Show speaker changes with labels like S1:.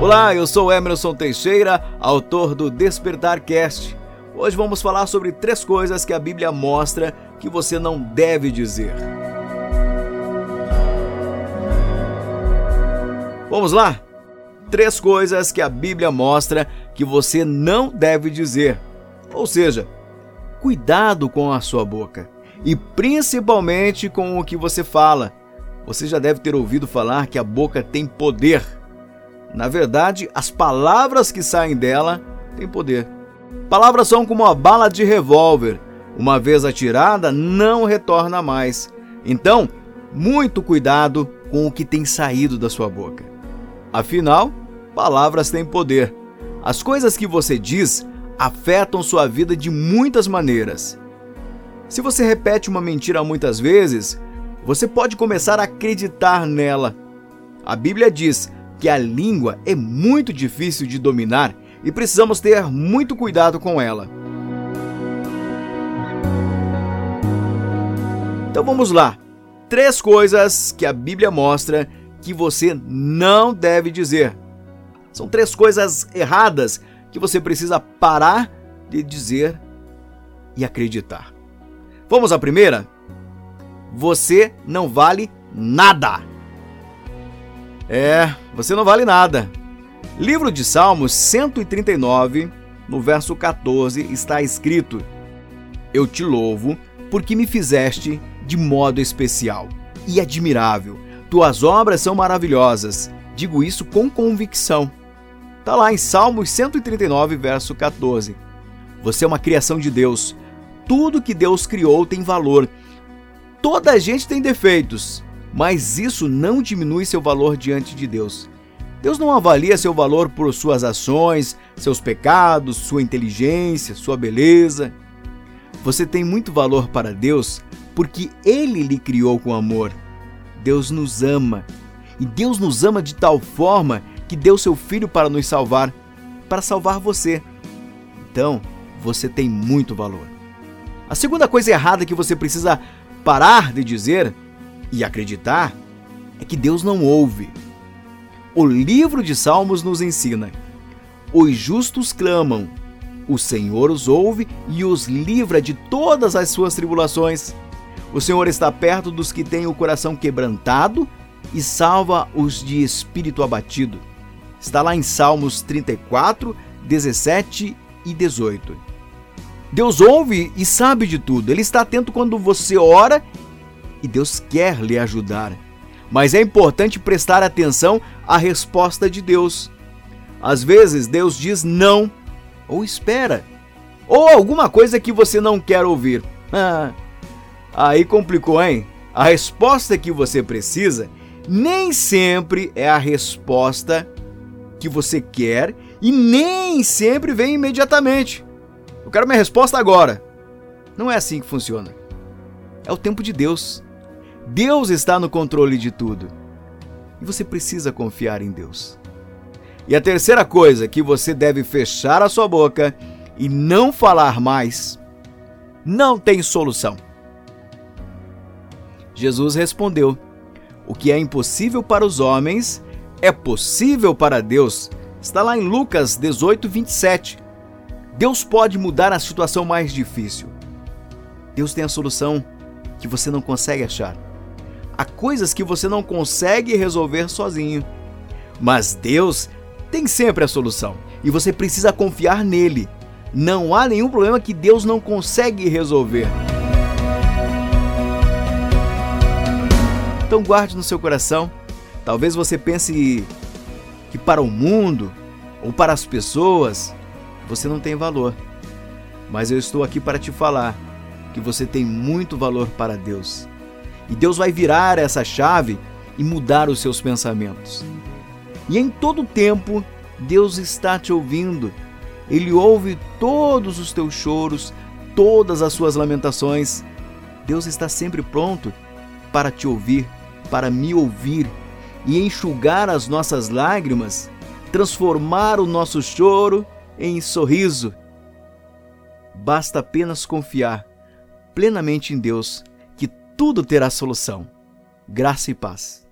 S1: Olá, eu sou Emerson Teixeira, autor do Despertar Cast. Hoje vamos falar sobre três coisas que a Bíblia mostra que você não deve dizer. Vamos lá? Três coisas que a Bíblia mostra que você não deve dizer. Ou seja, cuidado com a sua boca e principalmente com o que você fala. Você já deve ter ouvido falar que a boca tem poder. Na verdade, as palavras que saem dela têm poder. Palavras são como uma bala de revólver. Uma vez atirada, não retorna mais. Então, muito cuidado com o que tem saído da sua boca. Afinal, palavras têm poder. As coisas que você diz afetam sua vida de muitas maneiras. Se você repete uma mentira muitas vezes, você pode começar a acreditar nela. A Bíblia diz que a língua é muito difícil de dominar e precisamos ter muito cuidado com ela. Então vamos lá. Três coisas que a Bíblia mostra que você não deve dizer. São três coisas erradas que você precisa parar de dizer e acreditar. Vamos à primeira? Você não vale nada. É, você não vale nada. Livro de Salmos 139, no verso 14, está escrito: Eu te louvo porque me fizeste de modo especial e admirável. Tuas obras são maravilhosas. Digo isso com convicção. Está lá em Salmos 139, verso 14. Você é uma criação de Deus tudo que Deus criou tem valor. Toda a gente tem defeitos, mas isso não diminui seu valor diante de Deus. Deus não avalia seu valor por suas ações, seus pecados, sua inteligência, sua beleza. Você tem muito valor para Deus porque Ele lhe criou com amor. Deus nos ama. E Deus nos ama de tal forma que deu seu Filho para nos salvar para salvar você. Então, você tem muito valor. A segunda coisa errada que você precisa parar de dizer e acreditar é que Deus não ouve. O livro de Salmos nos ensina: os justos clamam, o Senhor os ouve e os livra de todas as suas tribulações. O Senhor está perto dos que têm o coração quebrantado e salva os de espírito abatido. Está lá em Salmos 34, 17 e 18. Deus ouve e sabe de tudo. Ele está atento quando você ora e Deus quer lhe ajudar. Mas é importante prestar atenção à resposta de Deus. Às vezes Deus diz não ou espera, ou alguma coisa que você não quer ouvir. Ah, aí complicou, hein? A resposta que você precisa nem sempre é a resposta que você quer e nem sempre vem imediatamente. Eu quero minha resposta agora. Não é assim que funciona. É o tempo de Deus. Deus está no controle de tudo. E você precisa confiar em Deus. E a terceira coisa que você deve fechar a sua boca e não falar mais, não tem solução. Jesus respondeu: O que é impossível para os homens é possível para Deus. Está lá em Lucas 18, 27. Deus pode mudar a situação mais difícil. Deus tem a solução que você não consegue achar. Há coisas que você não consegue resolver sozinho. Mas Deus tem sempre a solução e você precisa confiar nele. Não há nenhum problema que Deus não consegue resolver. Então guarde no seu coração. Talvez você pense que para o mundo ou para as pessoas você não tem valor. Mas eu estou aqui para te falar que você tem muito valor para Deus. E Deus vai virar essa chave e mudar os seus pensamentos. E em todo tempo, Deus está te ouvindo. Ele ouve todos os teus choros, todas as suas lamentações. Deus está sempre pronto para te ouvir, para me ouvir e enxugar as nossas lágrimas, transformar o nosso choro em sorriso. Basta apenas confiar plenamente em Deus tudo terá solução. Graça e paz.